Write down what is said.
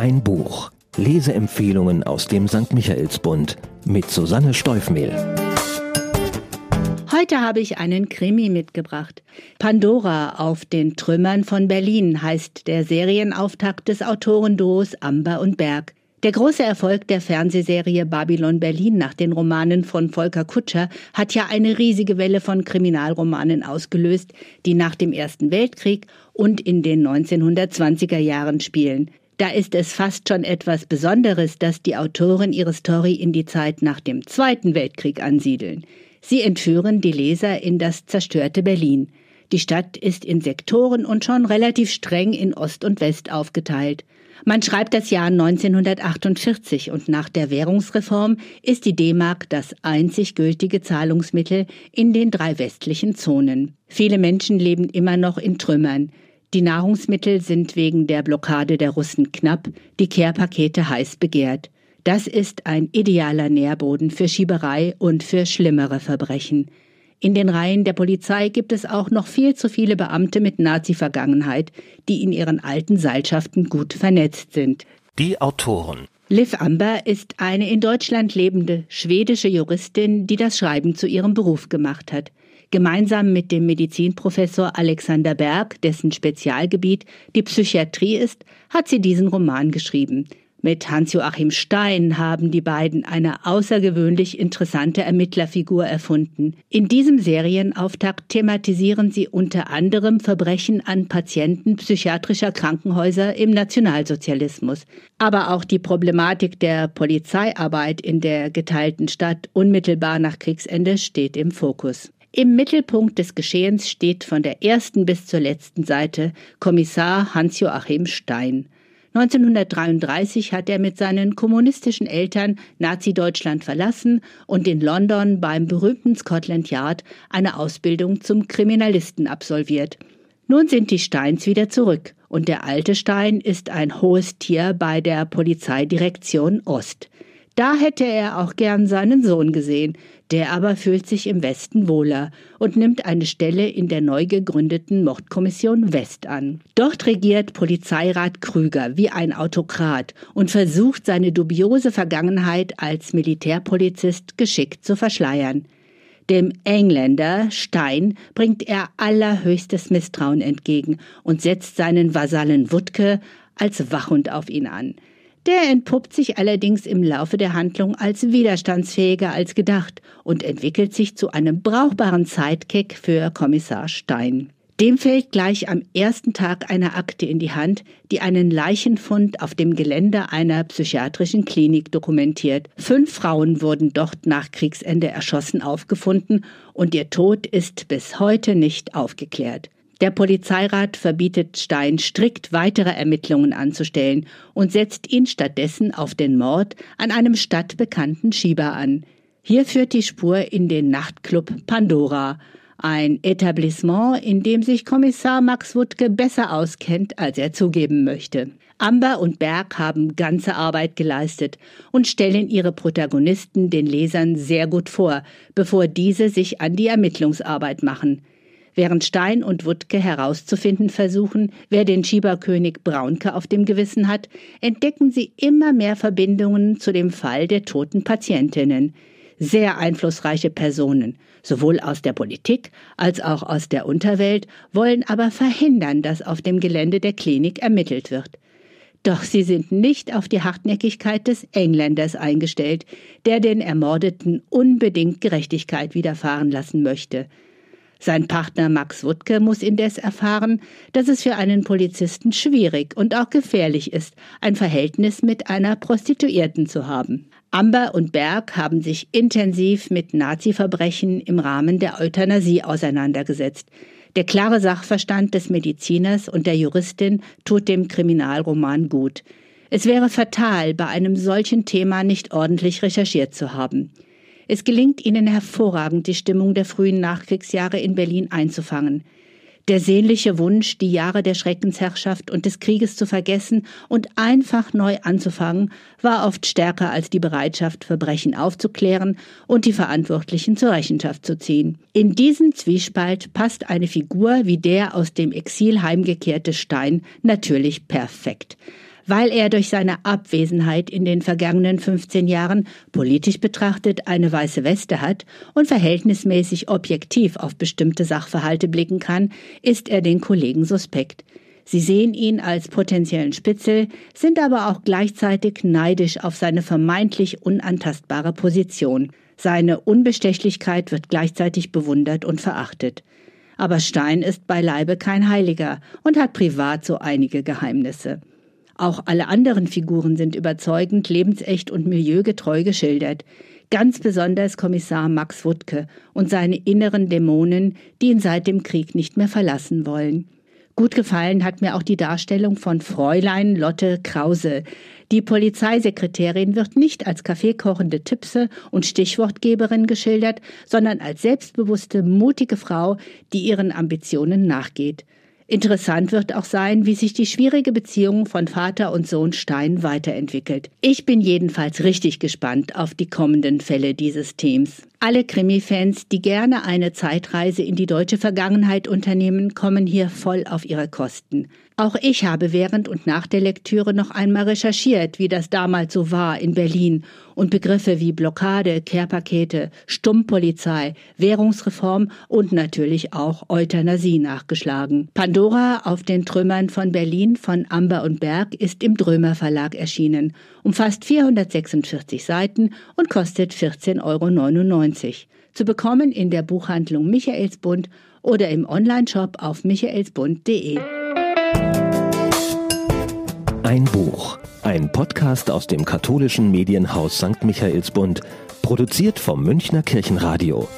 Ein Buch. Leseempfehlungen aus dem St. Michaelsbund mit Susanne Steufmehl. Heute habe ich einen Krimi mitgebracht. Pandora auf den Trümmern von Berlin heißt der Serienauftakt des Autorenduos Amber und Berg. Der große Erfolg der Fernsehserie Babylon Berlin nach den Romanen von Volker Kutscher hat ja eine riesige Welle von Kriminalromanen ausgelöst, die nach dem Ersten Weltkrieg und in den 1920er Jahren spielen. Da ist es fast schon etwas Besonderes, dass die Autoren ihre Story in die Zeit nach dem Zweiten Weltkrieg ansiedeln. Sie entführen die Leser in das zerstörte Berlin. Die Stadt ist in Sektoren und schon relativ streng in Ost und West aufgeteilt. Man schreibt das Jahr 1948 und nach der Währungsreform ist die D-Mark das einzig gültige Zahlungsmittel in den drei westlichen Zonen. Viele Menschen leben immer noch in Trümmern. Die Nahrungsmittel sind wegen der Blockade der Russen knapp, die Kehrpakete heiß begehrt. Das ist ein idealer Nährboden für Schieberei und für schlimmere Verbrechen. In den Reihen der Polizei gibt es auch noch viel zu viele Beamte mit Nazi-Vergangenheit, die in ihren alten Seilschaften gut vernetzt sind. Die Autoren. Liv Amber ist eine in Deutschland lebende schwedische Juristin, die das Schreiben zu ihrem Beruf gemacht hat. Gemeinsam mit dem Medizinprofessor Alexander Berg, dessen Spezialgebiet die Psychiatrie ist, hat sie diesen Roman geschrieben. Mit Hans-Joachim Stein haben die beiden eine außergewöhnlich interessante Ermittlerfigur erfunden. In diesem Serienauftakt thematisieren sie unter anderem Verbrechen an Patienten psychiatrischer Krankenhäuser im Nationalsozialismus, aber auch die Problematik der Polizeiarbeit in der geteilten Stadt unmittelbar nach Kriegsende steht im Fokus. Im Mittelpunkt des Geschehens steht von der ersten bis zur letzten Seite Kommissar Hans-Joachim Stein. 1933 hat er mit seinen kommunistischen Eltern Nazi-Deutschland verlassen und in London beim berühmten Scotland Yard eine Ausbildung zum Kriminalisten absolviert. Nun sind die Steins wieder zurück und der alte Stein ist ein hohes Tier bei der Polizeidirektion Ost. Da hätte er auch gern seinen Sohn gesehen, der aber fühlt sich im Westen wohler und nimmt eine Stelle in der neu gegründeten Mordkommission West an. Dort regiert Polizeirat Krüger wie ein Autokrat und versucht seine dubiose Vergangenheit als Militärpolizist geschickt zu verschleiern. Dem Engländer Stein bringt er allerhöchstes Misstrauen entgegen und setzt seinen Vasallen Wutke als Wachhund auf ihn an. Der entpuppt sich allerdings im Laufe der Handlung als widerstandsfähiger als gedacht und entwickelt sich zu einem brauchbaren Sidekick für Kommissar Stein. Dem fällt gleich am ersten Tag eine Akte in die Hand, die einen Leichenfund auf dem Gelände einer psychiatrischen Klinik dokumentiert. Fünf Frauen wurden dort nach Kriegsende erschossen aufgefunden und ihr Tod ist bis heute nicht aufgeklärt. Der Polizeirat verbietet Stein strikt weitere Ermittlungen anzustellen und setzt ihn stattdessen auf den Mord an einem stadtbekannten Schieber an. Hier führt die Spur in den Nachtclub Pandora, ein Etablissement, in dem sich Kommissar Max Wuttke besser auskennt, als er zugeben möchte. Amber und Berg haben ganze Arbeit geleistet und stellen ihre Protagonisten den Lesern sehr gut vor, bevor diese sich an die Ermittlungsarbeit machen. Während Stein und Wuttke herauszufinden versuchen, wer den Schieberkönig Braunke auf dem Gewissen hat, entdecken sie immer mehr Verbindungen zu dem Fall der toten Patientinnen. Sehr einflussreiche Personen, sowohl aus der Politik als auch aus der Unterwelt, wollen aber verhindern, dass auf dem Gelände der Klinik ermittelt wird. Doch sie sind nicht auf die Hartnäckigkeit des Engländers eingestellt, der den Ermordeten unbedingt Gerechtigkeit widerfahren lassen möchte. Sein Partner Max Wuttke muss indes erfahren, dass es für einen Polizisten schwierig und auch gefährlich ist, ein Verhältnis mit einer Prostituierten zu haben. Amber und Berg haben sich intensiv mit Nazi-Verbrechen im Rahmen der Euthanasie auseinandergesetzt. Der klare Sachverstand des Mediziners und der Juristin tut dem Kriminalroman gut. Es wäre fatal, bei einem solchen Thema nicht ordentlich recherchiert zu haben. Es gelingt ihnen hervorragend, die Stimmung der frühen Nachkriegsjahre in Berlin einzufangen. Der sehnliche Wunsch, die Jahre der Schreckensherrschaft und des Krieges zu vergessen und einfach neu anzufangen, war oft stärker als die Bereitschaft, Verbrechen aufzuklären und die Verantwortlichen zur Rechenschaft zu ziehen. In diesen Zwiespalt passt eine Figur wie der aus dem Exil heimgekehrte Stein natürlich perfekt. Weil er durch seine Abwesenheit in den vergangenen 15 Jahren politisch betrachtet eine weiße Weste hat und verhältnismäßig objektiv auf bestimmte Sachverhalte blicken kann, ist er den Kollegen suspekt. Sie sehen ihn als potenziellen Spitzel, sind aber auch gleichzeitig neidisch auf seine vermeintlich unantastbare Position. Seine Unbestechlichkeit wird gleichzeitig bewundert und verachtet. Aber Stein ist beileibe kein Heiliger und hat privat so einige Geheimnisse. Auch alle anderen Figuren sind überzeugend, lebensecht und milieugetreu geschildert. Ganz besonders Kommissar Max Wuttke und seine inneren Dämonen, die ihn seit dem Krieg nicht mehr verlassen wollen. Gut gefallen hat mir auch die Darstellung von Fräulein Lotte Krause. Die Polizeisekretärin wird nicht als kaffeekochende Tippse und Stichwortgeberin geschildert, sondern als selbstbewusste, mutige Frau, die ihren Ambitionen nachgeht. Interessant wird auch sein, wie sich die schwierige Beziehung von Vater und Sohn Stein weiterentwickelt. Ich bin jedenfalls richtig gespannt auf die kommenden Fälle dieses Themes. Alle Krimi-Fans, die gerne eine Zeitreise in die deutsche Vergangenheit unternehmen, kommen hier voll auf ihre Kosten. Auch ich habe während und nach der Lektüre noch einmal recherchiert, wie das damals so war in Berlin und Begriffe wie Blockade, Kehrpakete, Stummpolizei, Währungsreform und natürlich auch Euthanasie nachgeschlagen. Pandora auf den Trümmern von Berlin von Amber und Berg ist im Drömer Verlag erschienen, umfasst 446 Seiten und kostet 14,99 Euro. Zu bekommen in der Buchhandlung Michaelsbund oder im Onlineshop auf michaelsbund.de. Ein Buch, ein Podcast aus dem katholischen Medienhaus St. Michaelsbund, produziert vom Münchner Kirchenradio.